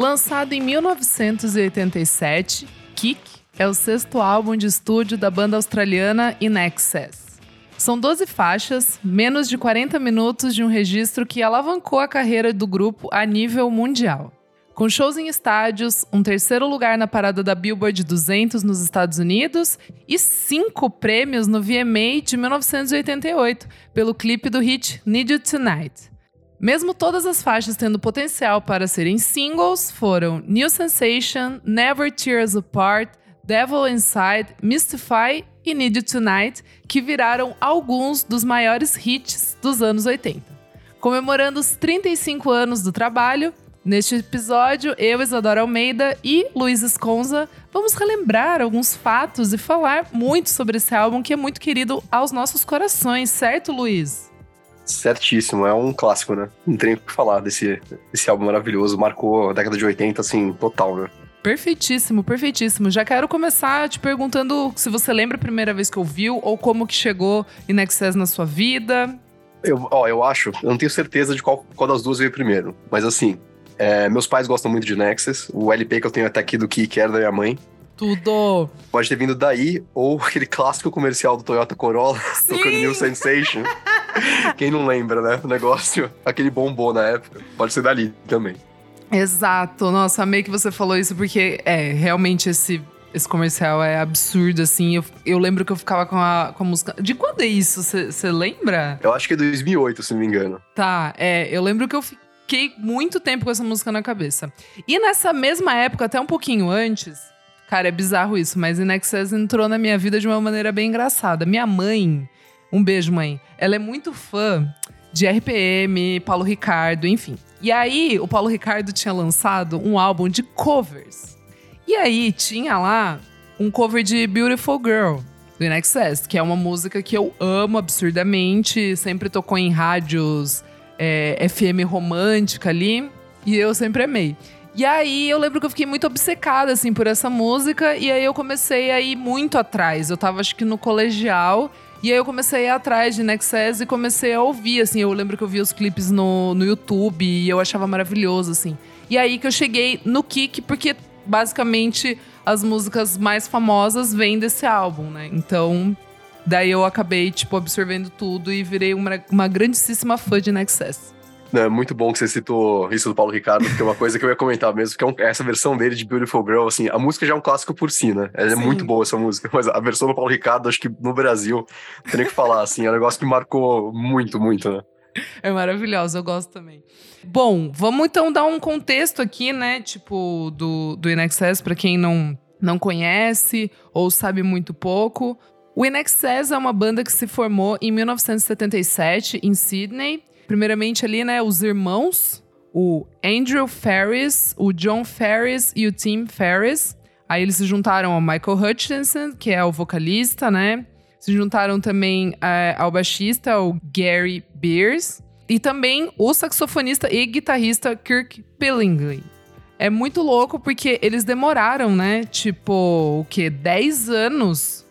Lançado em 1987, Kick é o sexto álbum de estúdio da banda australiana In Excess. São 12 faixas, menos de 40 minutos de um registro que alavancou a carreira do grupo a nível mundial. Com shows em estádios, um terceiro lugar na parada da Billboard 200 nos Estados Unidos e cinco prêmios no VMA de 1988 pelo clipe do hit Need You Tonight. Mesmo todas as faixas tendo potencial para serem singles, foram New Sensation, Never Tears Apart, Devil Inside, Mystify e Need You Tonight, que viraram alguns dos maiores hits dos anos 80. Comemorando os 35 anos do trabalho, neste episódio, eu, Isadora Almeida e Luiz Esconza vamos relembrar alguns fatos e falar muito sobre esse álbum que é muito querido aos nossos corações, certo, Luiz? Certíssimo, é um clássico, né? Não tem o que falar desse, desse álbum maravilhoso. Marcou a década de 80, assim, total, né? Perfeitíssimo, perfeitíssimo. Já quero começar te perguntando se você lembra a primeira vez que ouviu ou como que chegou In Excess na sua vida. Eu, ó, eu acho, eu não tenho certeza de qual, qual das duas veio primeiro, mas assim, é, meus pais gostam muito de Nexus. O LP que eu tenho até aqui do que era da minha mãe. Tudo. Pode ter vindo daí, ou aquele clássico comercial do Toyota Corolla, tocando New Sensation. Quem não lembra, né? O negócio, aquele bombom na época. Pode ser dali também. Exato. Nossa, amei que você falou isso, porque é, realmente esse, esse comercial é absurdo, assim. Eu, eu lembro que eu ficava com a, com a música. De quando é isso? Você lembra? Eu acho que é 2008, se não me engano. Tá, é. Eu lembro que eu fiquei muito tempo com essa música na cabeça. E nessa mesma época, até um pouquinho antes. Cara, é bizarro isso, mas Inexcess entrou na minha vida de uma maneira bem engraçada. Minha mãe, um beijo, mãe. Ela é muito fã de RPM, Paulo Ricardo, enfim. E aí, o Paulo Ricardo tinha lançado um álbum de covers. E aí, tinha lá um cover de Beautiful Girl, do InXS, que é uma música que eu amo absurdamente, sempre tocou em rádios é, FM romântica ali, e eu sempre amei. E aí eu lembro que eu fiquei muito obcecada, assim, por essa música, e aí eu comecei a ir muito atrás. Eu tava, acho que no colegial, e aí eu comecei a ir atrás de Nexus e comecei a ouvir, assim. Eu lembro que eu via os clipes no, no YouTube e eu achava maravilhoso, assim. E aí que eu cheguei no Kick, porque basicamente as músicas mais famosas vêm desse álbum, né? Então, daí eu acabei, tipo, absorvendo tudo e virei uma, uma grandíssima fã de Nexus. É muito bom que você citou isso do Paulo Ricardo, porque é uma coisa que eu ia comentar mesmo, que é um, essa versão dele de Beautiful Girl, assim, a música já é um clássico por si, né? É Sim. muito boa essa música, mas a versão do Paulo Ricardo, acho que no Brasil, o que falar, assim, é um negócio que marcou muito, muito, né? É maravilhosa, eu gosto também. Bom, vamos então dar um contexto aqui, né? Tipo, do, do InXS, para quem não, não conhece ou sabe muito pouco. O InXS é uma banda que se formou em 1977 em Sydney. Primeiramente ali, né, os irmãos, o Andrew Ferris, o John Ferris e o Tim Ferris. Aí eles se juntaram ao Michael Hutchinson, que é o vocalista, né? Se juntaram também é, ao baixista, o Gary Beers. E também o saxofonista e guitarrista Kirk Pillingley. É muito louco porque eles demoraram, né? Tipo, o quê? 10 anos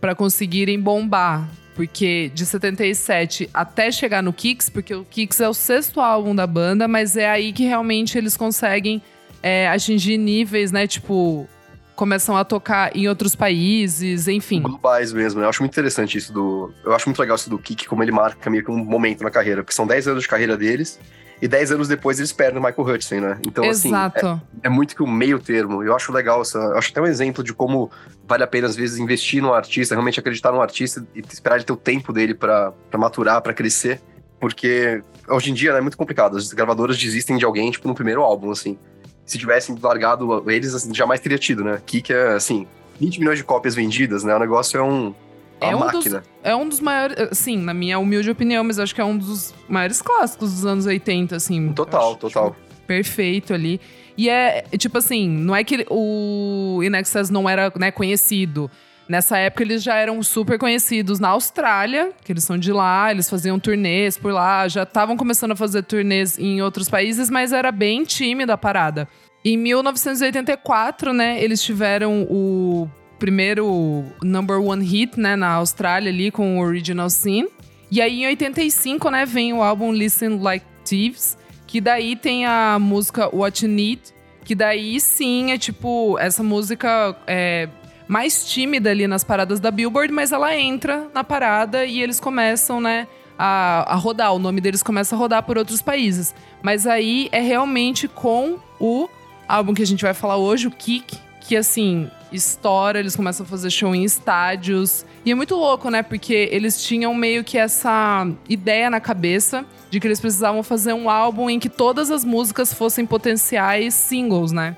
para conseguirem bombar. Porque de 77 até chegar no Kicks, porque o Kicks é o sexto álbum da banda, mas é aí que realmente eles conseguem é, atingir níveis, né? Tipo, começam a tocar em outros países, enfim. Globais mesmo. Eu acho muito interessante isso do. Eu acho muito legal isso do Kik, como ele marca meio que um momento na carreira, porque são 10 anos de carreira deles. E 10 anos depois eles perdem o Michael Hudson, né? Então, Exato. assim, é, é, muito que o meio termo. Eu acho legal, essa, eu acho até um exemplo de como vale a pena, às vezes, investir no artista, realmente acreditar no artista e esperar ele ter o tempo dele para maturar, para crescer. Porque hoje em dia né, é muito complicado. As gravadoras desistem de alguém, tipo, no primeiro álbum, assim. Se tivessem largado eles, assim, jamais teria tido, né? Kik é, assim, 20 milhões de cópias vendidas, né? O negócio é um. É um, máquina. dos, é um dos maiores, sim, na minha humilde opinião, mas acho que é um dos maiores clássicos dos anos 80, assim. Total, acho, total. Tipo, perfeito ali. E é, tipo assim, não é que o Inexcess não era né, conhecido. Nessa época eles já eram super conhecidos na Austrália, que eles são de lá, eles faziam turnês por lá, já estavam começando a fazer turnês em outros países, mas era bem tímida a parada. Em 1984, né, eles tiveram o primeiro number one hit, né, na Austrália ali com o Original Sin. E aí em 85, né, vem o álbum Listen Like Thieves, que daí tem a música What You Need, Que daí sim é tipo, essa música é mais tímida ali nas paradas da Billboard, mas ela entra na parada e eles começam, né? A, a rodar, o nome deles começa a rodar por outros países. Mas aí é realmente com o álbum que a gente vai falar hoje, o Kick, que assim, estoura, eles começam a fazer show em estádios. E é muito louco, né? Porque eles tinham meio que essa ideia na cabeça de que eles precisavam fazer um álbum em que todas as músicas fossem potenciais singles, né?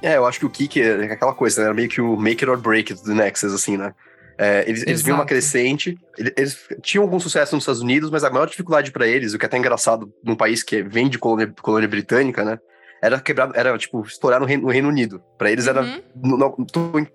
É, eu acho que o Kick é aquela coisa, né? Era meio que o make it or break it do Nexus, assim, né? É, eles, eles viam uma crescente, eles, eles, tinham algum sucesso nos Estados Unidos, mas a maior dificuldade para eles, o que é até engraçado num país que vem de colônia, colônia britânica, né? Era quebrar, era tipo, estourar no Reino, no Reino Unido. Para eles era. Uhum. Não,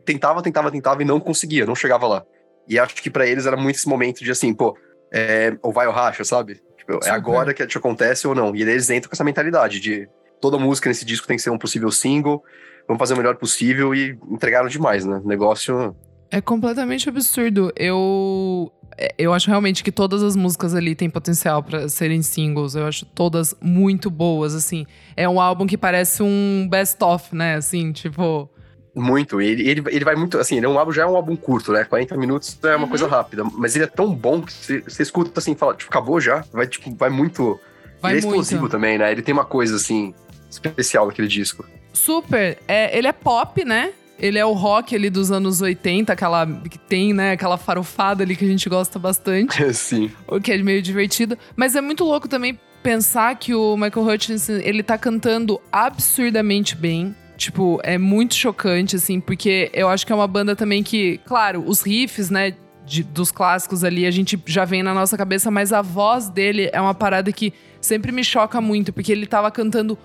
tentava, tentava, tentava e não conseguia, não chegava lá. E acho que para eles era muito esse momento de assim, pô, é, ou vai ou racha, sabe? Tipo, é agora que te acontece ou não. E eles entram com essa mentalidade de toda música nesse disco tem que ser um possível single, vamos fazer o melhor possível e entregaram demais, né? O negócio. É completamente absurdo. Eu. É, eu acho realmente que todas as músicas ali têm potencial para serem singles. Eu acho todas muito boas, assim. É um álbum que parece um best-of, né? Assim, tipo. Muito. Ele, ele, ele vai muito. Assim, ele é um álbum, já é um álbum curto, né? 40 minutos é uma uhum. coisa rápida. Mas ele é tão bom que você, escuta assim fala, tipo, acabou já. Vai, tipo, vai muito. Vai ele é explosivo muito. também, né? Ele tem uma coisa, assim, especial naquele disco. Super. É, ele é pop, né? Ele é o rock ali dos anos 80, aquela que tem, né, aquela farofada ali que a gente gosta bastante. Sim. O que é meio divertido. Mas é muito louco também pensar que o Michael Hutchinson, ele tá cantando absurdamente bem. Tipo, é muito chocante, assim, porque eu acho que é uma banda também que, claro, os riffs, né, de, dos clássicos ali, a gente já vem na nossa cabeça, mas a voz dele é uma parada que sempre me choca muito, porque ele tava cantando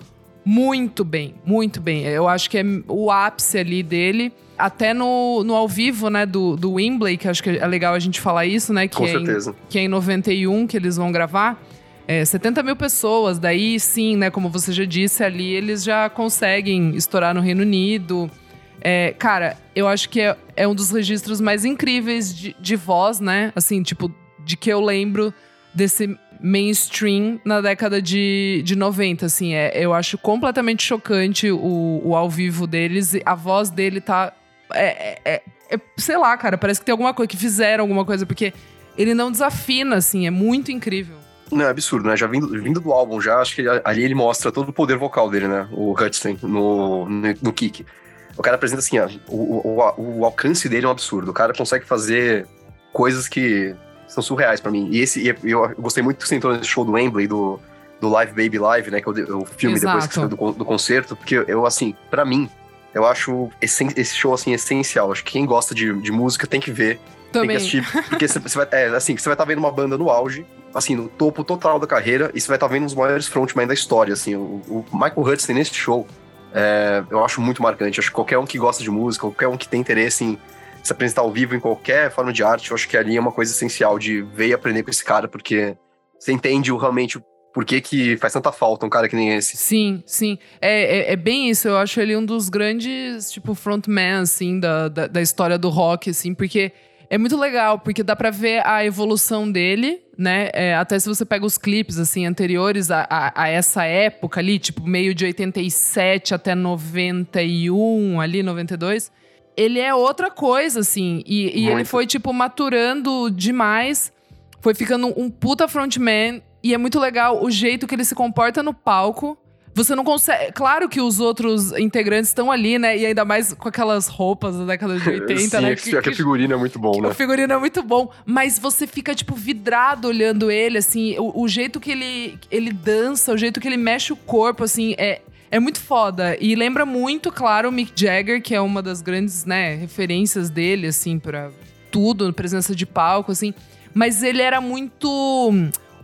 muito bem, muito bem. Eu acho que é o ápice ali dele. Até no, no ao vivo, né, do, do Wembley, que acho que é legal a gente falar isso, né? Que Com é certeza. Em, que é em 91 que eles vão gravar. É, 70 mil pessoas, daí sim, né? Como você já disse ali, eles já conseguem estourar no Reino Unido. É, cara, eu acho que é, é um dos registros mais incríveis de, de voz, né? Assim, tipo, de que eu lembro desse mainstream na década de, de 90, assim. É, eu acho completamente chocante o, o ao vivo deles. A voz dele tá. É, é, é, sei lá, cara, parece que tem alguma coisa, que fizeram alguma coisa, porque ele não desafina, assim, é muito incrível. Não, é absurdo, né? Já vindo, vindo do álbum, já acho que ali ele mostra todo o poder vocal dele, né? O Hudson no, no, no kick. O cara apresenta assim, ó, o, o, o alcance dele é um absurdo. O cara consegue fazer coisas que são surreais para mim. E esse, eu, eu, gostei muito que você entrou nesse show do Wembley, do, do Live Baby Live, né? Que é o, o filme Exato. depois que saiu do, do concerto, porque eu, assim, para mim, eu acho esse, esse show, assim, essencial. Acho que quem gosta de, de música tem que ver. Também. Tem que assistir, porque você, vai, é, assim, você vai estar tá vendo uma banda no auge, assim, no topo total da carreira, e você vai estar tá vendo os maiores frontmen da história, assim. O, o Michael Hudson nesse show, é, eu acho muito marcante. Acho que qualquer um que gosta de música, qualquer um que tem interesse em se apresentar ao vivo em qualquer forma de arte, eu acho que ali é uma coisa essencial de ver e aprender com esse cara, porque você entende realmente por que, que faz tanta falta um cara que nem esse. Sim, sim. É, é, é, bem isso. Eu acho ele um dos grandes, tipo, frontman, assim, da, da, da, história do rock, assim, porque é muito legal, porque dá pra ver a evolução dele, né? É, até se você pega os clipes, assim, anteriores a, a, a, essa época ali, tipo, meio de 87 até 91, ali, 92 ele é outra coisa, assim. E, e ele foi, tipo, maturando demais. Foi ficando um puta frontman. E é muito legal o jeito que ele se comporta no palco. Você não consegue. Claro que os outros integrantes estão ali, né? E ainda mais com aquelas roupas da década de 80, Sim, né? Que, que, a figurino é muito bom, né? O figurino é muito bom. Mas você fica, tipo, vidrado olhando ele, assim. O, o jeito que ele, ele dança, o jeito que ele mexe o corpo, assim. É, é muito foda. E lembra muito, claro, o Mick Jagger, que é uma das grandes, né, referências dele, assim, pra tudo, presença de palco, assim. Mas ele era muito.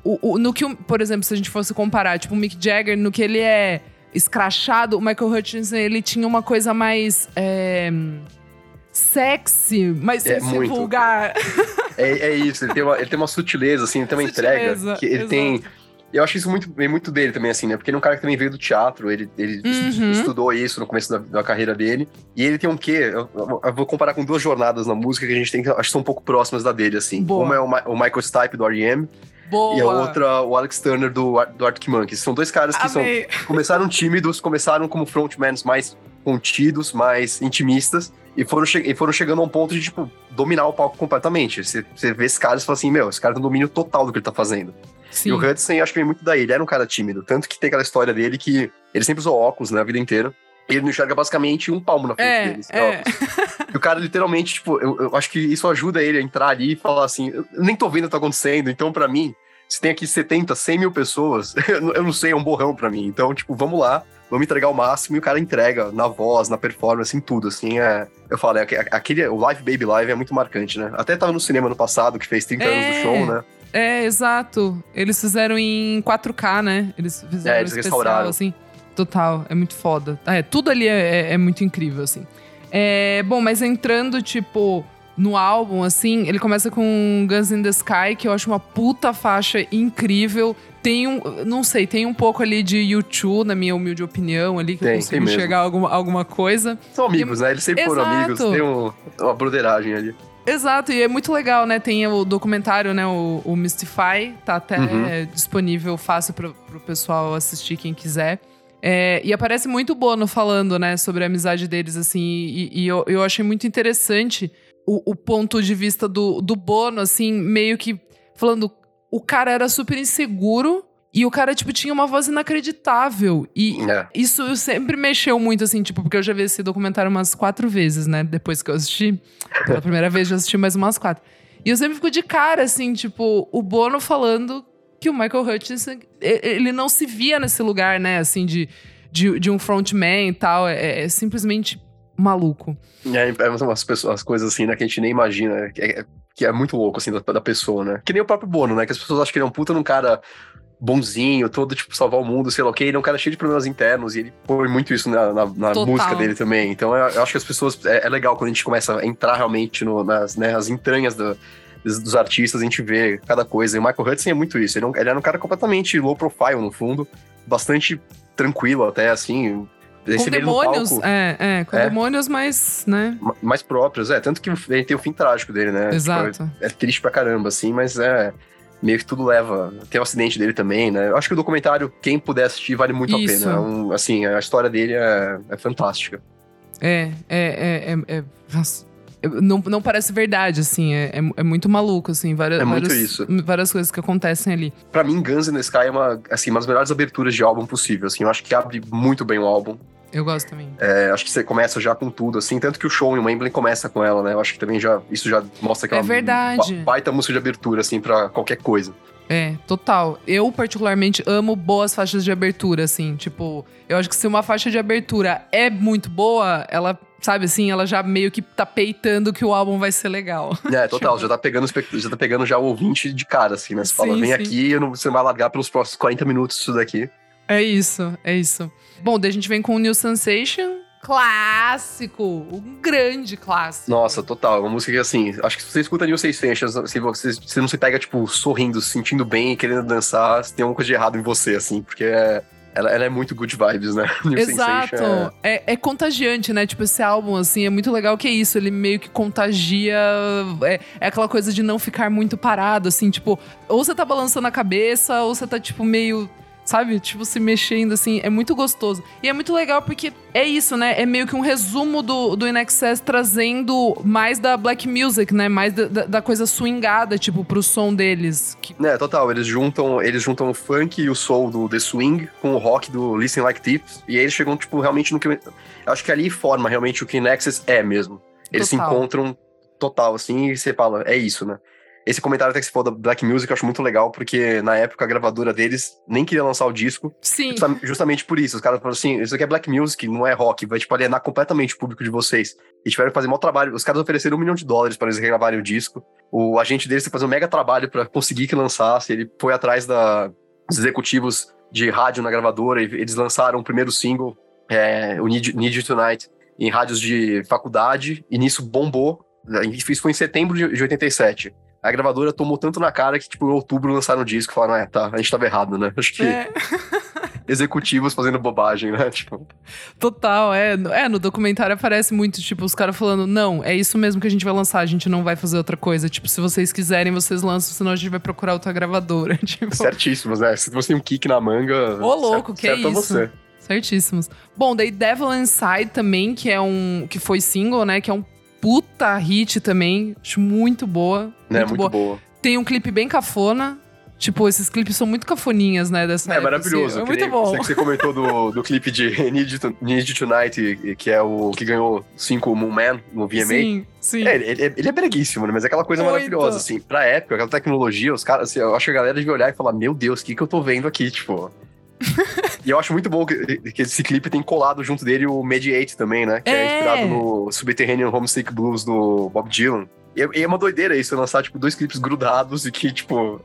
O, o, no que, por exemplo, se a gente fosse comparar, tipo, o Mick Jagger, no que ele é escrachado, o Michael Hutchinson, ele tinha uma coisa mais. É, sexy, mas sem é, muito. vulgar. É, é, isso, ele tem, uma, ele tem uma sutileza, assim, ele tem uma sutileza, entrega. Ele exato. tem eu acho isso muito, muito dele também, assim, né? Porque ele é um cara que também veio do teatro, ele, ele Uhum. estudou isso no começo da, da carreira dele. E ele tem um quê? Eu, eu- eu vou comparar com duas jornadas na música que a gente tem que acho que são um pouco próximas da dele, assim. Boa. Uma é o, Ma- o Michael Stipe do R.E.M. Boa. e a outra o Alex Turner do, do Arctic Monkeys. São dois caras que são, Amei. começaram tímidos, começaram como frontmans mais contidos, mais intimistas. E foram, e foram chegando a um ponto de, tipo, dominar o palco completamente. Você, você vê esses caras e fala assim, meu, esse cara tem um domínio total do que ele tá fazendo. Sim. E o Hudson, acho que vem muito daí. Ele era um cara tímido. Tanto que tem aquela história dele que ele sempre usou óculos, né, a vida inteira. E ele não enxerga basicamente um palmo na frente É, dele. esse é. E o cara, literalmente, tipo, eu, eu acho que isso ajuda ele a entrar ali e falar assim: eu nem tô vendo o que tá acontecendo, então pra mim, se tem aqui 70, 100 mil pessoas, eu não- sei, é um borrão pra mim. Então, tipo, vamos lá, vamos entregar o máximo e o cara entrega na voz, na performance, em tudo, assim. É, eu falo, é, aque- aquele, o Live Baby Live é muito marcante, né? Até tava no cinema no passado, que fez 30 anos É. do show, né? É, exato. Eles fizeram em 4K, né? Eles fizeram É, um eles especial, restauraram. assim. Total, é muito foda. É, tudo ali é, é- é muito incrível, assim. É, bom, mas entrando, tipo, no álbum, assim, ele começa com Guns in the Sky, que eu acho uma puta faixa incrível. Tem um, não sei, tem um pouco ali de YouTube, na minha humilde opinião, ali, que Tem, eu consigo enxergar alguma, alguma coisa. São amigos, né? Eles sempre foram Exato. amigos, tem um- uma broderagem ali. Exato, e é muito legal, né? Tem o documentário, né? O, o Mystify, tá até Uhum. é, disponível fácil pro, pro pessoal assistir, quem quiser. É, e aparece muito Bono falando, né, sobre a amizade deles, assim, e, e eu, eu achei muito interessante o, o ponto de vista do, do Bono, assim, meio que falando, o cara era super inseguro e o cara, tipo, tinha uma voz inacreditável. E, É. isso sempre mexeu muito, assim, tipo, porque eu já vi esse documentário umas quatro vezes, né? Depois que eu assisti. Pela primeira vez, já assisti mais umas quatro. E eu sempre fico de cara, assim, tipo, o Bono falando que o Michael Hutchinson, ele não se via nesse lugar, né? Assim, de, de, de um frontman e tal. É, é simplesmente maluco. E aí, é umas pessoas, as coisas assim, né, que a gente nem imagina, que é, que é muito louco, assim, da, da pessoa, né? Que nem o próprio Bono, né? Que as pessoas acham que ele é um puta num cara bonzinho, todo, tipo, salvar o mundo, sei lá o quê. Ele é um cara cheio de problemas internos e ele põe muito isso na, na, na música dele também. Então eu, eu acho que as pessoas. É, é legal quando a gente começa a entrar realmente no, nas né, as entranhas do- dos, dos artistas, a gente vê cada coisa. E o Michael Hudson é muito isso. Ele, é um- ele era um cara completamente low profile, no fundo, bastante tranquilo até, assim. Com demônios, palco, é, é, com É. demônios, mas, né? ma- mais próprios, é. Tanto que ele tem o fim trágico dele, né? Tipo, Exato. é triste pra caramba, assim, mas é. Meio que tudo leva. Tem o acidente dele também, né? Eu acho que o documentário, quem puder assistir, vale muito Isso. a pena. É um- assim, a história dele é, é fantástica. É, é, é, é, é- não, não parece verdade, assim, é, é, é muito maluco, assim, várias, É muito várias, isso. várias coisas que acontecem ali. Pra mim, Guns N' Sky é uma, assim, uma das melhores aberturas de álbum possível, assim. Eu acho que abre muito bem o álbum. Eu gosto também. É, acho que você começa já com tudo, assim. Tanto que o show em Wembley começa com ela, né? Eu acho que também já... Isso já mostra que É uma verdade. ba- baita música de abertura, assim, pra qualquer coisa. É, total. Eu, particularmente, amo boas faixas de abertura, assim. Tipo, eu acho que se uma faixa de abertura é muito boa, ela, sabe assim, ela já meio que tá peitando que o álbum vai ser legal. É, total, já tá pegando já tá pegando já o ouvinte de cara, assim, né? Você fala, Sim, vem sim. aqui, não, você não vai largar pelos próximos 40 minutos isso daqui. É isso, é isso. Bom, daí a gente vem com o New Sensation. Clássico! Um grande clássico. Nossa, total. Uma música que, assim, acho que se você escuta New Sensations, se você, você não se pega, tipo, sorrindo, se sentindo bem, querendo dançar, tem alguma coisa de errado em você, assim, porque é- ela, ela é muito good vibes, né? New Exato. Sensation É, é contagiante, né? Tipo, esse álbum, assim, é muito legal que é isso. Ele meio que contagia. É, é aquela coisa de não ficar muito parado, assim, tipo, ou você tá balançando a cabeça, ou você tá, tipo, meio. Sabe? Tipo, se mexendo, assim. É muito gostoso. E é muito legal porque é isso, né? É meio que um resumo do, do InXS trazendo mais da black music, né? Mais da, da- da coisa swingada, tipo, pro som deles. Que- É, total, eles juntam, eles juntam o funk e o soul do The Swing com o rock do Listen Like Tips, e aí eles chegam, tipo, realmente no que... eu acho que ali forma realmente o que Nexus é mesmo. Eles Total. se encontram total, assim, e você fala, é isso, né? Esse comentário até que você falou da Black Music eu acho muito legal, porque na época a gravadora deles nem queria lançar o disco, Sim. justa- justamente por isso. Os caras falaram assim, isso aqui é Black Music, não é rock, vai, tipo, alienar completamente o público de vocês. E tiveram que fazer mau trabalho. Os caras ofereceram um milhão de dólares para eles regravarem o disco. O agente deles teve que fazer um mega trabalho para conseguir que lançasse. Ele foi atrás da, dos executivos de rádio na gravadora e eles lançaram o primeiro single, é, o Need, Need You Tonight, em rádios de faculdade. E nisso bombou. Isso foi em setembro de de 87. A gravadora tomou tanto na cara que, tipo, em outubro lançaram o disco e falaram, é, tá, a gente tava errado, né? Acho que É. executivos fazendo bobagem, né? Tipo, Total, é. É, no documentário aparece muito, tipo, os caras falando, não, é isso mesmo que a gente vai lançar, a gente não vai fazer outra coisa. Tipo, se vocês quiserem, vocês lançam, senão a gente vai procurar outra gravadora. Tipo, certíssimos, né? Se você tem um kick na manga. Ô, louco, certo, que certo é isso? você. certíssimos. Bom, daí Devil Inside também, que é um. que foi single, né? Que é um puta hit também. Acho muito boa. Né? Muito, Muito boa. boa. Tem um clipe bem cafona. Tipo, esses clipes são muito cafoninhas, né? Dessa É época, maravilhoso. assim. É muito nem bom. Você, você comentou do, do clipe de Need You, Need Tonight, que é o que ganhou cinco Moon Man no VMA. Sim, sim. É, ele, ele é breguíssimo, né? Mas é aquela coisa Muito. maravilhosa, assim. Pra época, aquela tecnologia, os caras, assim, eu acho que a galera devia olhar e falar, meu Deus, o que que eu tô vendo aqui, tipo... e eu acho muito bom que, que esse clipe tem colado junto dele o Mediate também, né? Que é, É. inspirado no Subterranean Homesick Blues do Bob Dylan. E é, é uma doideira isso, lançar, tipo, dois clipes grudados e que, tipo...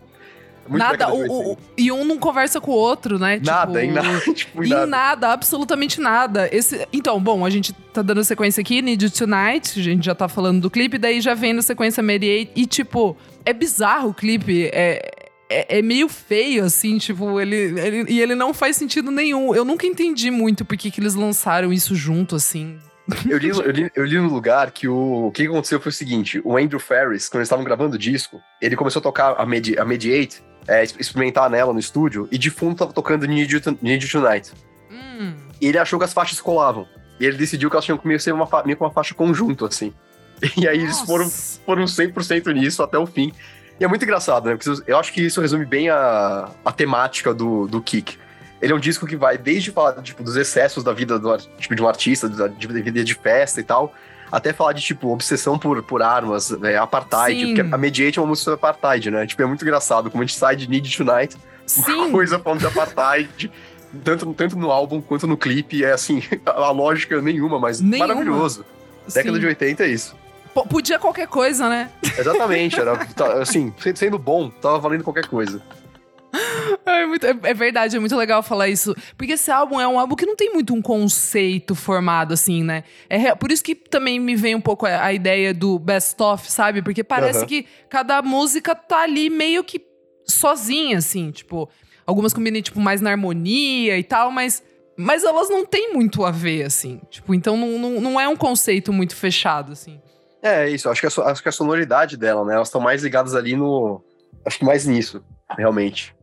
é muito nada, o- o- 80. e um não conversa com o outro, né? Nada, tipo, em nada, tipo, em Em nada. nada. absolutamente nada. Esse, então, bom, a gente tá dando sequência aqui, Need You Tonight, a gente já tá falando do clipe, daí já vem na sequência Mediate, e tipo, é bizarro o clipe, é, é, é meio feio, assim, tipo, ele, ele- e ele não faz sentido nenhum. Eu nunca entendi muito por que eles lançaram isso junto, assim. Eu li, eu, li, eu li no lugar que o, o que aconteceu foi o seguinte: o Andrew Ferris, quando eles estavam gravando o disco, ele começou a tocar a, Medi, a Mediate, é, exp- experimentar nela no estúdio, e de fundo tava tocando Need You, To- Need You Tonight. Hum, E ele achou que as faixas colavam. E ele decidiu que elas tinham que ser uma, meio que uma faixa conjunto, assim. E aí eles foram, nossa. foram 100% nisso até o fim. E é muito engraçado, né? Porque eu acho que isso resume bem a, a temática do, do Kick. Ele é um disco que vai desde falar tipo, dos excessos da vida do, tipo, de um artista, da vida de festa e tal, até falar de, tipo, obsessão por, por armas, é, apartheid. Sim. Porque a Mediate é uma música sobre apartheid, né? Tipo, é muito engraçado como a gente sai de Need Tonight, uma Sim, coisa falando de apartheid, tanto, tanto no álbum quanto no clipe. É assim, a lógica nenhuma, mas Nenhuma. maravilhoso. Década sim. de 80 é isso. Podia qualquer coisa, né? Exatamente, era tá, assim, se- sendo bom, tava valendo qualquer coisa. É, muito- é- é verdade, é muito legal falar isso. Porque esse álbum é um álbum que não tem muito um conceito formado, assim, né? É por isso que também me vem um pouco a, a ideia do best-of, sabe? Porque parece Aham. que cada música tá ali meio que sozinha, assim. Tipo, algumas combinam, tipo, mais na harmonia e tal, mas... Mas elas não têm muito a ver, assim. Tipo, então não, não, não é um conceito muito fechado, assim. É isso, acho que a, acho que a sonoridade dela, né? Elas estão mais ligadas ali no. Acho que mais nisso, realmente.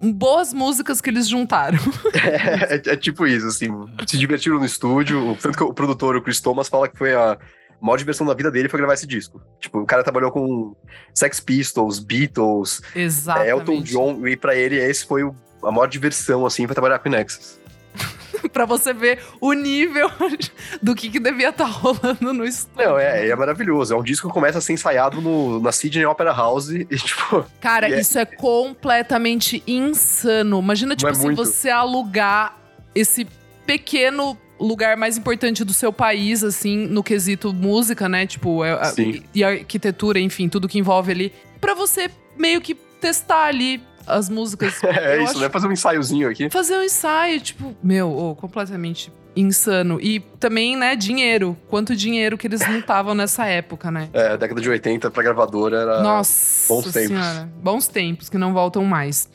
Boas músicas que eles juntaram. É, é- é tipo isso, assim. Se divertiram no estúdio. Tanto que o produtor, o Chris Thomas, fala que foi a maior diversão da vida dele foi gravar esse disco. Tipo, o cara trabalhou com Sex Pistols, Beatles, Exatamente. é, Elton John, e pra ele esse foi o- a maior diversão, assim, pra trabalhar com o Nexus. pra você ver o nível do que, que devia estar rolando no estúdio. Não, é, é maravilhoso. É um disco que começa a ser ensaiado no, na Sydney Opera House e, tipo, Cara, E é- isso é completamente insano. Imagina, tipo é assim, muito. você alugar esse pequeno lugar mais importante do seu país, assim, no quesito música, né? Tipo, é- a- e arquitetura, enfim, tudo que envolve ali, pra você meio que testar ali as músicas. é Eu isso, acho- né? Fazer um ensaiozinho aqui. Fazer um ensaio, tipo, meu, ô, completamente insano. E também, né, dinheiro. Quanto dinheiro que eles não estavam nessa época, né? É, década de 80 pra gravadora era. Nossa bons tempos. senhora. Bons tempos que não voltam mais.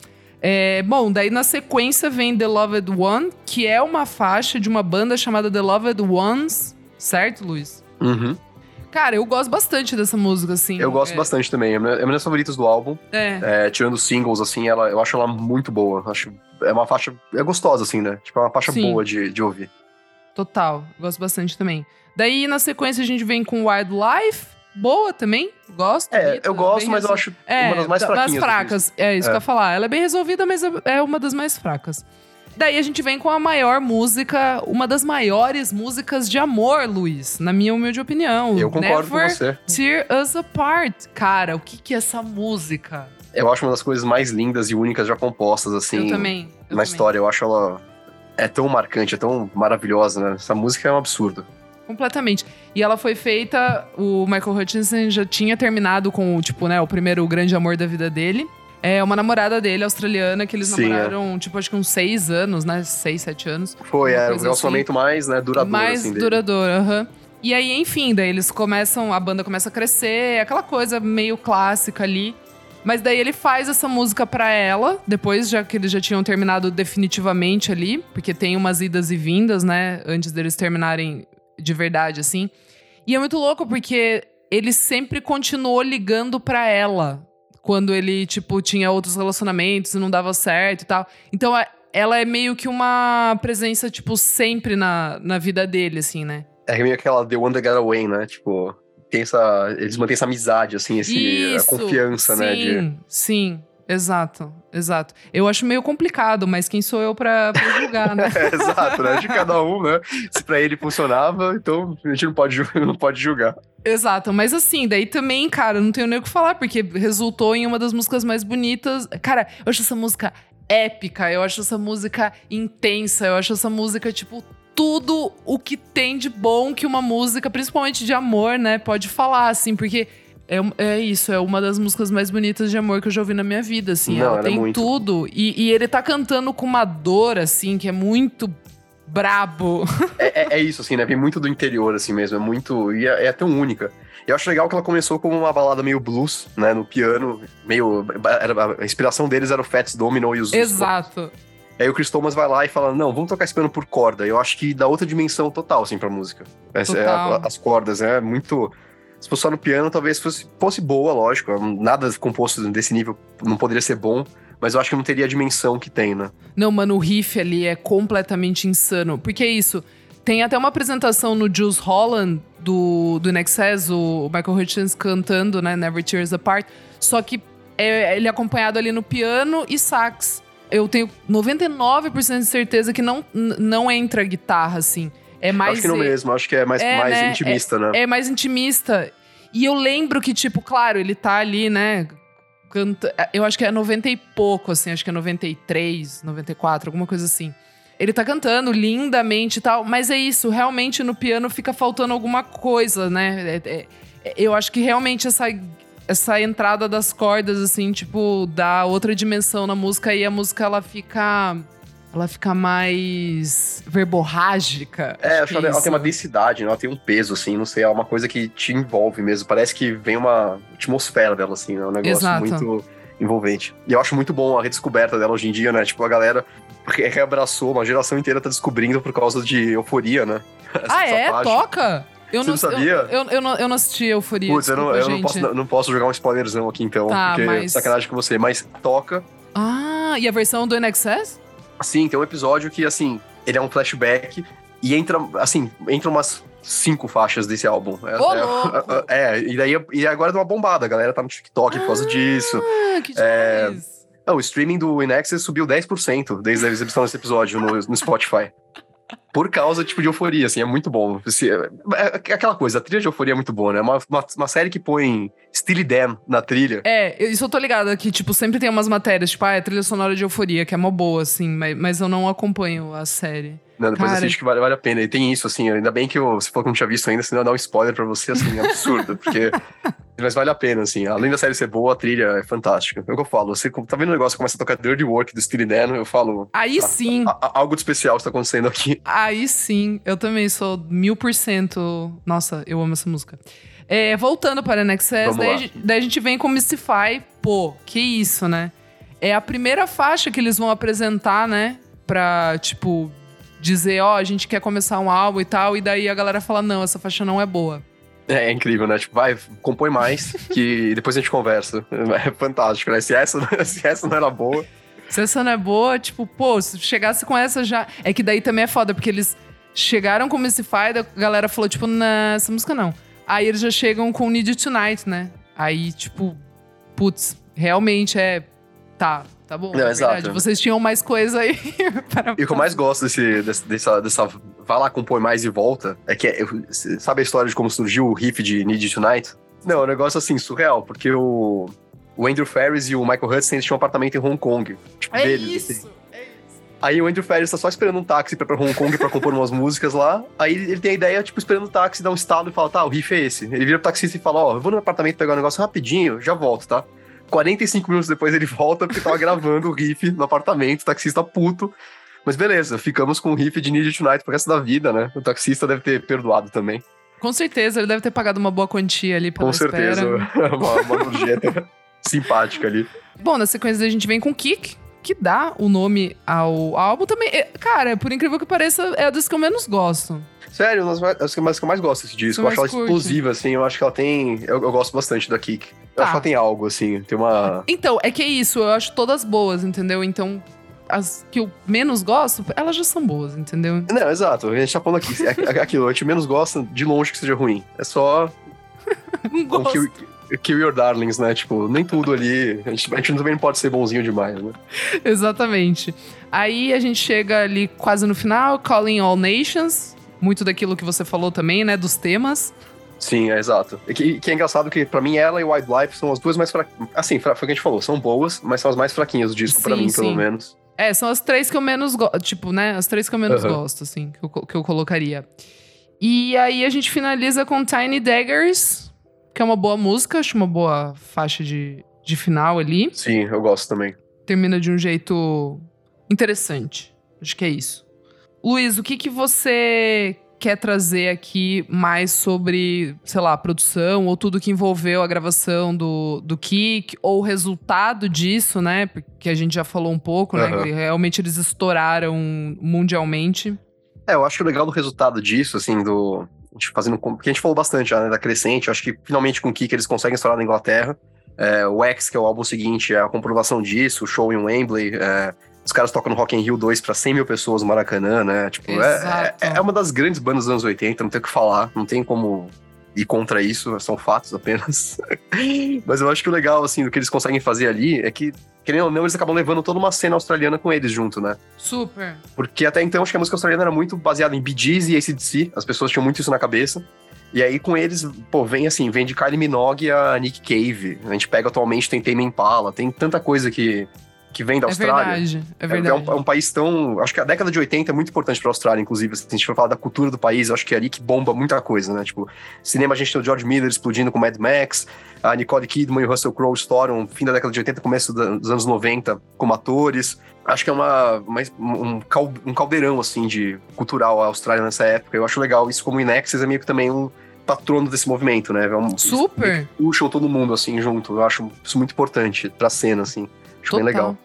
É, bom, daí na sequência vem The Loved One, que é uma faixa de uma banda chamada The Loved Ones, certo, Luiz? Uhum. Cara, eu gosto bastante dessa música, assim. Eu gosto é, bastante também. É uma é das favoritas do álbum. É, É, tirando os singles, assim, ela, eu acho ela muito boa. Acho, é uma faixa. É gostosa, assim, né? Tipo, é uma faixa Sim. boa de, de ouvir. total. Gosto bastante também. Daí na sequência a gente vem com Wildlife, boa também. Gosto. É, eu gosto, mas eu resol- acho É, uma das mais fraquinhas. fracas. É isso É. que eu ia falar. Ela é bem resolvida, mas é- é uma das mais fracas. Daí a gente vem com a maior música, uma das maiores músicas de amor, Luiz, na minha humilde opinião. Eu concordo Never com você. Tear Us Apart. Cara, o que que é essa música? Eu acho uma das coisas mais lindas e únicas já compostas, assim, eu também. eu na também. história. Eu acho ela. É tão marcante, é tão maravilhosa, né? Essa música é um absurdo. Completamente. E ela foi feita, o Michael Hutchinson já tinha terminado com, tipo, né, o primeiro grande amor da vida dele. É uma namorada dele, australiana, que eles Sim, é. namoraram, tipo, acho que uns seis anos, né? Seis, sete anos. Foi, é, o relacionamento mais, né, duradouro, mais assim, dele. duradoura, aham. E aí, enfim, daí eles começam, a banda começa a crescer, aquela coisa meio clássica ali. Mas daí ele faz essa música pra ela, depois já que eles já tinham terminado definitivamente ali, porque tem umas idas e vindas, né, antes deles terminarem de verdade assim. E é muito louco porque ele sempre continuou ligando pra ela quando ele, tipo, tinha outros relacionamentos e não dava certo e tal. Então, é, ela é meio que uma presença, tipo, sempre na, na vida dele, assim, né? É meio aquela The One That Got Away, né? Tipo, tem essa, eles mantêm essa amizade, assim, esse, Isso, a confiança, sim, né? Sim, sim. Exato, exato. Eu acho meio complicado, mas quem sou eu pra, pra julgar, né? é, exato, né? De cada um, né? Se pra ele funcionava, então a gente não pode, não pode julgar. Exato, mas assim, daí também, cara, não tenho nem o que falar, porque resultou em uma das músicas mais bonitas. Cara, eu acho essa música épica, eu acho essa música intensa, eu acho essa música, tipo, tudo o que tem de bom que uma música, principalmente de amor, né, pode falar, assim, porque é, é isso, é uma das músicas mais bonitas de amor que eu já ouvi na minha vida, assim. Não, ela é tem muito. tudo. E, e ele tá cantando com uma dor, assim, que é muito brabo. É, é- é isso, assim, né? Vem muito do interior, assim mesmo. É muito. E é, é tão única. Eu acho legal que ela começou como uma balada meio blues, né? No piano, meio. era- a inspiração deles era o Fats Domino e os. Exato. Aí o Chris Thomas vai lá e fala: Não, vamos tocar esse piano por corda. Eu acho que dá outra dimensão total, assim, pra música. Essa é a- as cordas, é muito. Se fosse só no piano, talvez fosse, fosse boa, lógico. Nada composto desse nível não poderia ser bom, mas eu acho que não teria a dimensão que tem, né? Não, mano, o riff ali é completamente insano. Porque é isso. Tem até uma apresentação no Juice Holland do, do Nexus, o Michael Hutchins cantando, né? Never Tears Apart. Só que é, ele é acompanhado ali no piano e sax. Eu tenho 99% de certeza que não, não entra guitarra, assim. É mais. acho que não mesmo, acho que é mais, É, mais né? intimista, né? É mais intimista. E eu lembro que, tipo, claro, ele tá ali, né? Canta... Eu acho que é 90 e pouco, assim, acho que é 93, 94, alguma coisa assim. Ele tá cantando lindamente e tal, mas é isso, realmente no piano fica faltando alguma coisa, né? É- é- é- eu acho que realmente essa, essa entrada das cordas, assim, tipo, dá outra dimensão na música e a música ela fica. Ela fica mais verborrágica. É, acho que que ela tem uma densidade, né? ela tem um peso, assim, não sei, é uma coisa que te envolve mesmo. Parece que vem uma atmosfera dela, assim, é um negócio Exato. muito envolvente. E eu acho muito bom a redescoberta dela hoje em dia, né? Tipo, a galera re- reabraçou, uma geração inteira tá descobrindo por causa de euforia, né? Ah, Essa é? faixa. Toca? Eu Você não sabia? Eu, eu, eu não, eu não assisti Euforia. Putz, eu, não, desculpa, eu não, posso, não- não posso jogar um spoilerzão aqui, então, Tá, porque mas- sacanagem com você. Mas toca. Ah, e a versão do NXS? Assim, tem um episódio que, assim, ele é um flashback e entra, assim, entra umas cinco faixas desse álbum. É, é- é, e daí e agora deu uma bombada, a galera tá no TikTok por causa disso. Ah, que É. Não, o streaming do Inexus subiu 10% desde a exibição desse episódio no, no Spotify. Por causa, tipo, de euforia, assim, é muito bom. É, é aquela coisa, a trilha de euforia é muito boa, né? Uma, uma, uma série que põe Steely Dan na trilha. É, isso eu tô ligada, que, tipo, sempre tem umas matérias, tipo, ah, é trilha sonora de euforia, que é mó boa, assim, mas, mas eu não acompanho a série. Né? Depois Cara. assiste que vale, vale a pena. E tem isso, assim, ainda bem que eu, você falou que não tinha visto ainda, senão eu dar um spoiler pra você, assim, é absurdo, porque. Mas vale a pena, assim. Além da série ser boa, a trilha é fantástica. É o que eu falo. Você tá vendo o negócio, começa a tocar Dirty Work do Steely Dan, eu falo. Aí Tá. sim, "A- a- algo de especial está acontecendo aqui. aí sim, eu também sou mil por cento. Nossa, eu amo essa música. É, voltando para Vamos daí, daí a gente vem com Mystify. Pô, que isso, né? É a primeira faixa que eles vão apresentar, né? Pra, tipo, dizer, ó, a gente quer começar um álbum e tal. E daí a galera fala, não, essa faixa não é boa. É, é incrível, né? Tipo, vai, compõe mais, que depois a gente conversa. É fantástico, né? Se essa, se essa não era boa. Se essa não é boa, tipo, pô, se chegasse com essa já. É que daí também é foda, porque eles chegaram com Mystify, a galera falou, tipo, não, essa música não. Aí eles já chegam com Need You Tonight, né? Aí, tipo, putz, realmente é. Tá, tá bom. Não, é exato. verdade. Vocês tinham mais coisa aí para. E o que eu mais gosto desse, desse- dessa, dessa vai lá, compõe mais e volta, é que, é- sabe a história de como surgiu o riff de Need Tonight? Não, é um negócio assim, surreal, porque o, o Andrew Ferris e o Michael Hudson eles tinham um apartamento em Hong Kong. Tipo, É deles. assim. isso! É isso. Aí o Andrew Ferris tá só esperando um táxi pra pra Hong Kong pra compor umas músicas lá. Aí ele tem a ideia, tipo, esperando o táxi, dá um estalo e fala, tá, o riff é esse. Ele vira pro taxista e fala, ó, eu vou no apartamento pegar um negócio rapidinho, já volto, tá? 45 minutos depois ele volta porque tava gravando o riff no apartamento, o taxista puto. Mas beleza, ficamos com o riff de Need Tonight pro resto da vida, né? O taxista deve ter perdoado também. com certeza, ele deve ter pagado uma boa quantia ali pela Com certeza, espera. uma, uma simpática ali. Bom, na sequência a gente vem com Kick, que dá o nome ao álbum também. É, Cara, por incrível que pareça, é a das que eu menos gosto. Sério, uma das das que que eu mais gosto desse disco. Eu acho ela curte? explosiva, assim. Eu acho que ela tem. Eu, eu gosto bastante da Kick. Eu Tá. acho que ela tem algo, assim. Tem uma. Então, é que é isso, eu acho todas boas, entendeu? Então, as que eu menos gosto, elas já são boas, entendeu? Não, exato. A gente tá falando aqui. É, é aquilo, a gente menos gosta de longe que seja ruim. É só Não gosto. kill, kill Your Darlings, né? Tipo, nem tudo ali. A gente, a gente também não pode ser bonzinho demais, né? Exatamente. Aí a gente chega ali quase no final, Calling All Nations. Muito daquilo que você falou também, né? Dos temas. Sim, é exato. E que, que é engraçado que, pra mim, ela e Wildlife são as duas mais fraquinhas. Assim, fra- foi o que a gente falou, são boas, mas são as mais fraquinhas do disco, pra Sim, mim, pelo sim. menos. É, são as três que eu menos gosto. Tipo, né? As três que eu menos Aham. gosto, assim, que eu, que eu colocaria. E aí a gente finaliza com Tiny Daggers, que é uma boa música, acho uma boa faixa de, de final ali. Sim, eu gosto também. Termina de um jeito interessante. Acho que é isso. Luiz, o que, que você quer trazer aqui mais sobre, sei lá, produção ou tudo que envolveu a gravação do, do Kick ou o resultado disso, né? Porque a gente já falou um pouco, né? Aham. Que realmente eles estouraram mundialmente. É, eu acho legal do resultado disso, assim, do. Gente fazendo. Porque a gente falou bastante já, né, da crescente. Acho que finalmente com o Kick eles conseguem estourar na Inglaterra. É, o X, que é o álbum seguinte, é a comprovação disso. O show em Wembley. é, os caras tocam no Rock in Rio 2 pra 100 mil pessoas no Maracanã, né? Tipo, é, é, é uma das grandes bandas dos anos 80, não tem o que falar. Não tem como ir contra isso, são fatos apenas. Mas eu acho que o legal, assim, do que eles conseguem fazer ali é que, querendo ou não, eles acabam levando toda uma cena australiana com eles junto, né? Super. Porque até então acho que a música australiana era muito baseada em Bee Gees e ACDC, as pessoas tinham muito isso na cabeça. E aí com eles, pô, vem assim, vem de Kylie Minogue a Nick Cave. A gente pega atualmente, tem Tame Impala, tem tanta coisa que, que vem da É Austrália. verdade. É É, verdade. um, é um país tão. Acho que a década de 80 é muito importante pra Austrália, inclusive. Se a gente for falar da cultura do país, eu acho que é ali que bomba muita coisa, né? Tipo, cinema a gente tem o George Miller explodindo com Mad Max, a Nicole Kidman e o Russell Crowe estouram fim da década de 80, começo dos anos 90 como atores. Acho que é uma, uma- um, cal- um caldeirão, assim, de cultural a Austrália nessa época. Eu acho legal isso como o Inexus é meio que também um patrono desse movimento, né? É um, Super. Puxam todo mundo, assim, junto. Eu acho isso muito importante pra cena, assim. Acho bem legal.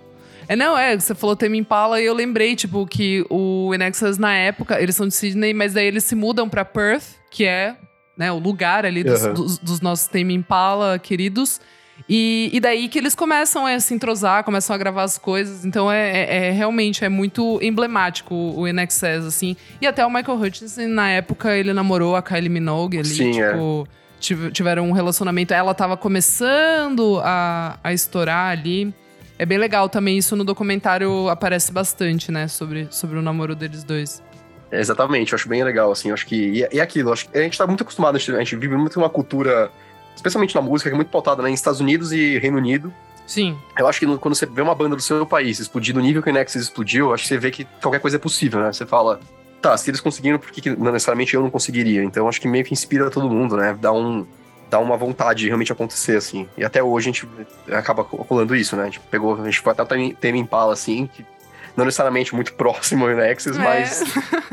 É, não, é, você falou Tame Impala e eu lembrei, tipo, que o Inexus na época, eles são de Sydney, mas daí eles se mudam pra Perth, que é, né, o lugar ali dos, Aham. dos- dos nossos Tame Impala queridos. E, e daí que eles começam a se entrosar, começam a gravar as coisas. Então é, é- é realmente é muito emblemático o, INXS, assim. E até o Michael Hutchinson, na época, ele namorou a Kylie Minogue ali. Sim, é. tipo, tive- tiveram um relacionamento. Ela tava começando a, a estourar ali. É bem legal também, isso no documentário aparece bastante, né? Sobre, sobre o namoro deles dois. É, Exatamente, eu acho bem legal, assim, eu acho que. E, e é aquilo, acho que a gente tá muito acostumado, a gente, a gente vive muito uma cultura, especialmente na música, que é muito pautada né, em Estados Unidos e Reino Unido. Sim, Eu acho que no- quando você vê uma banda do seu país explodir no nível que o Nexus explodiu, acho que você vê que qualquer coisa é possível, né? Você fala, tá, se eles conseguiram, por que, que não necessariamente eu não conseguiria? Então acho que meio que inspira todo mundo, né? Dá um. Dá uma vontade de realmente acontecer, assim. E até hoje a gente acaba rolando isso, né? A gente pegou, a gente foi até o Tame Impala, assim, que não necessariamente muito próximo ao Nexus, É. mas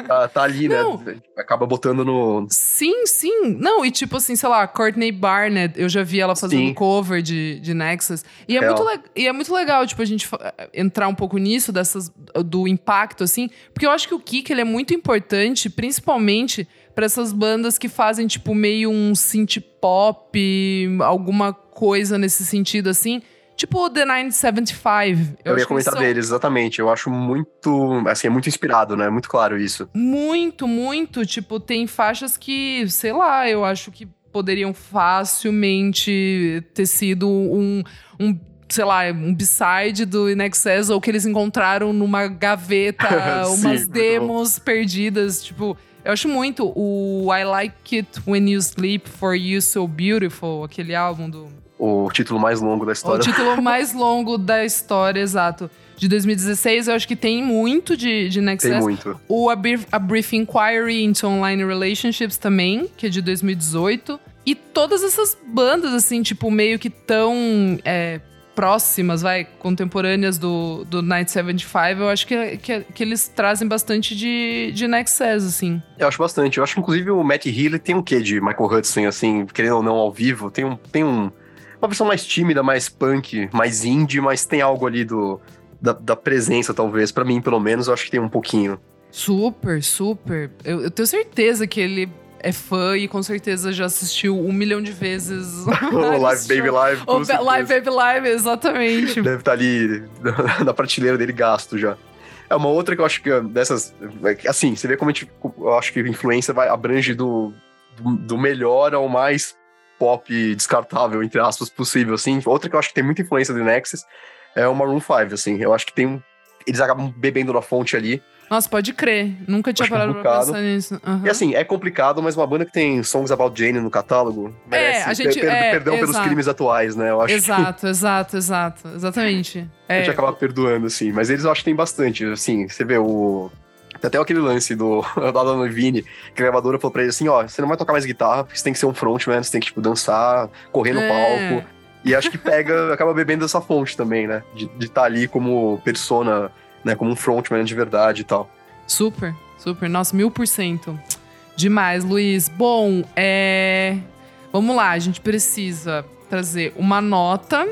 tá, tá ali, Não. né? Acaba botando no. Sim, sim. Não, e tipo assim, sei lá, Courtney Barnett, eu já vi ela fazendo Sim. cover de, de Nexus. E é, Real. muito le- e é muito legal, tipo, a gente entrar um pouco nisso, dessas, do impacto, assim. Porque eu acho que o Kick, ele é muito importante, principalmente para essas bandas que fazem, tipo, meio um synth pop, alguma coisa nesse sentido, assim. Tipo o The 975. Eu, acho ia comentar são deles, exatamente. Eu acho muito. Assim, é muito inspirado, né? Muito claro isso. Muito, muito. Tipo, tem faixas que, sei lá, eu acho que poderiam facilmente ter sido um, um sei lá, um b-side do InXS ou que eles encontraram numa gaveta, umas demos perdidas. Tipo, eu acho muito o I Like It When You Sleep For You So Beautiful, aquele álbum do. O título mais longo da O história. título mais longo da história, exato. De 2016, eu acho que tem muito de, de Nexus. Tem muito. O A Brief, A Brief Inquiry into Online Relationships também, que é de 2018. E todas essas bandas, assim, tipo, meio que tão é, próximas, vai, contemporâneas do, do Night 75, eu acho que, que, que eles trazem bastante de, de Nexus, assim. Eu acho bastante. Eu acho que, inclusive, o Matt Healy tem um quê de Michael Hudson, assim, querendo ou não, ao vivo. Tem um... Tem um uma versão mais tímida, mais punk, mais indie, mas tem algo ali do... Da, da presença, talvez. para mim, pelo menos, eu acho que tem um pouquinho. Super, super. Eu, eu tenho certeza que ele é fã e com certeza já assistiu um milhão de vezes. o Live Baby Live. O Live Baby Live, exatamente. Deve estar tá ali na prateleira dele gasto já. É uma outra que eu acho que dessas. É assim, você vê como a gente, eu acho que a influência vai, abrange do, do, do melhor ao mais pop descartável, entre aspas, possível, assim. Outra que eu acho que tem muita influência do Nexus é o Maroon 5, assim. Eu acho que tem um. Eles acabam bebendo na fonte ali. Nossa, pode crer. Nunca tinha parado pra pensar nisso. Uhum. E assim, é complicado, mas uma banda que tem Songs About Jane no catálogo merece é, a gente, per é, perdão exato. pelos crimes atuais, né? Eu acho exato, que... exato, exato. Exatamente. É. A gente acaba perdoando, assim. Mas eles eu acho que tem bastante. Assim, você vê o... Tem até aquele lance do da Dona Vini, que a gravadora falou pra ele assim, ó, você não vai tocar mais guitarra, porque você tem que ser um frontman, você tem que, tipo, dançar, correr no é. palco. E acho que pega, acaba bebendo essa fonte também, né? De estar tá ali como persona né? Como um frontman de verdade e tal. Super, super. Nossa, mil por cento. Demais, Luiz. Bom, é. Vamos lá, a gente precisa trazer uma nota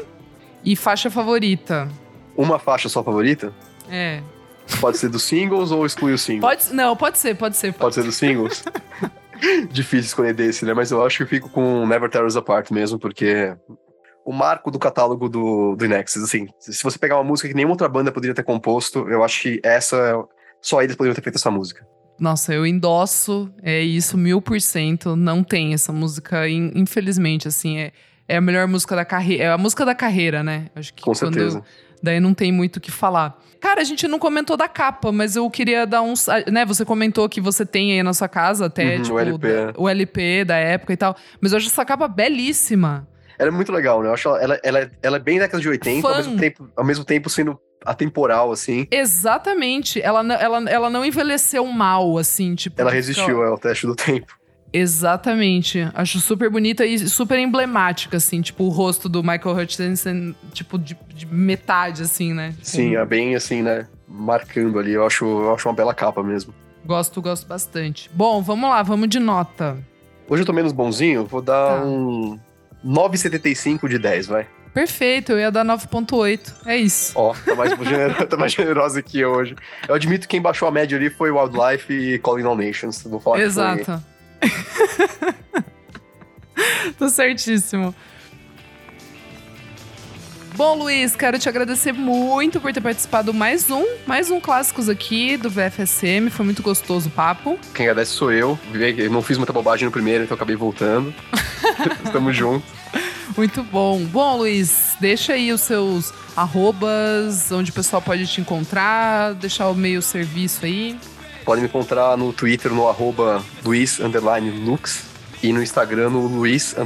e faixa favorita. Uma faixa só favorita? É. Pode ser dos singles ou exclui os singles? Pode, não, pode ser, pode ser. Pode, pode ser dos singles? Difícil escolher desse, né? Mas eu acho que eu fico com Never Tear Us Apart mesmo, porque o marco do catálogo do, do Nexus. Assim, se você pegar uma música que nenhuma outra banda poderia ter composto, eu acho que essa. Só eles poderiam ter feito essa música. Nossa, eu endosso é isso mil por cento. Não tem essa música, infelizmente, assim, é, é a melhor música da carreira. É a música da carreira, né? Acho que Com quando, certeza. Daí não tem muito o que falar. Cara, a gente não comentou da capa, mas eu queria dar uns. Né, você comentou que você tem aí na sua casa até, uhum, tipo, o LP. Da, o LP da época e tal. Mas eu acho essa capa belíssima. Ela é muito legal, né? Eu acho ela, ela, ela, é bem década de 80, ao mesmo, tempo, ao mesmo tempo sendo atemporal, assim. Exatamente. Ela, ela, ela não envelheceu mal, assim, tipo. Ela resistiu ao teste do tempo. Exatamente. Acho super bonita e super emblemática, assim, tipo, o rosto do Michael Hutchinson, tipo, de, de metade, assim, né? Sim, é bem assim, né? Marcando ali. Eu acho, eu acho uma bela capa mesmo. Gosto, gosto bastante. Bom, vamos lá, vamos de nota. Hoje eu tô menos bonzinho, vou dar tá. um 9,75 de 10, vai. Perfeito, eu ia dar 9.8. É isso. Ó, tá mais, generosa, tá mais generosa que eu hoje. Eu admito que quem baixou a média ali foi Wildlife e Calling All Nations. Vou falar Exato. Que foi... Tô certíssimo. Bom, Luiz, quero te agradecer muito por ter participado mais um, mais um Clássicos aqui do VFSM. Foi muito gostoso o papo. Quem agradece sou eu. Eu não fiz muita bobagem no primeiro, então acabei voltando. Estamos juntos. Muito bom. Bom, Luiz, deixa aí os seus arrobas, onde o pessoal pode te encontrar, deixar o meio serviço aí. Pode me encontrar no Twitter no arroba Luiz Lux e no Instagram no Luiz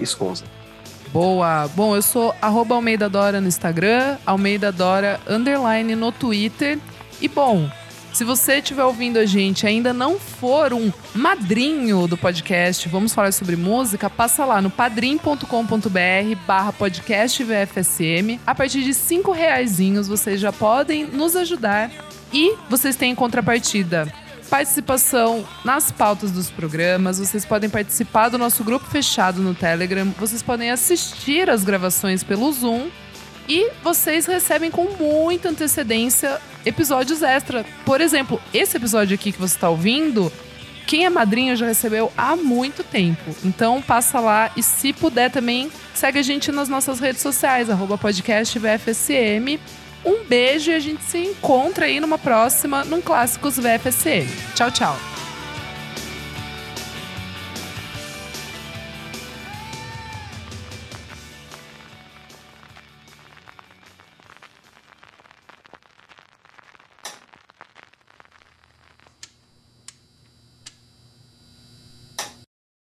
Esconza. Boa! Bom, eu sou arroba Almeida Dora no Instagram, Almeida Dora underline no Twitter. E bom, se você estiver ouvindo a gente ainda não for um madrinho do podcast, vamos falar sobre música, passa lá no padrim.com.br barra podcast VFSM. A partir de cinco reaisinhos vocês já podem nos ajudar e vocês têm em contrapartida participação nas pautas dos programas, vocês podem participar do nosso grupo fechado no Telegram, vocês podem assistir as gravações pelo Zoom e vocês recebem com muita antecedência episódios extra. Por exemplo, esse episódio aqui que você está ouvindo, quem é madrinha já recebeu há muito tempo. Então passa lá e se puder também, segue a gente nas nossas redes sociais, arroba podcast. Um beijo e a gente se encontra aí numa próxima, num Clássicos VFSM. Tchau, tchau.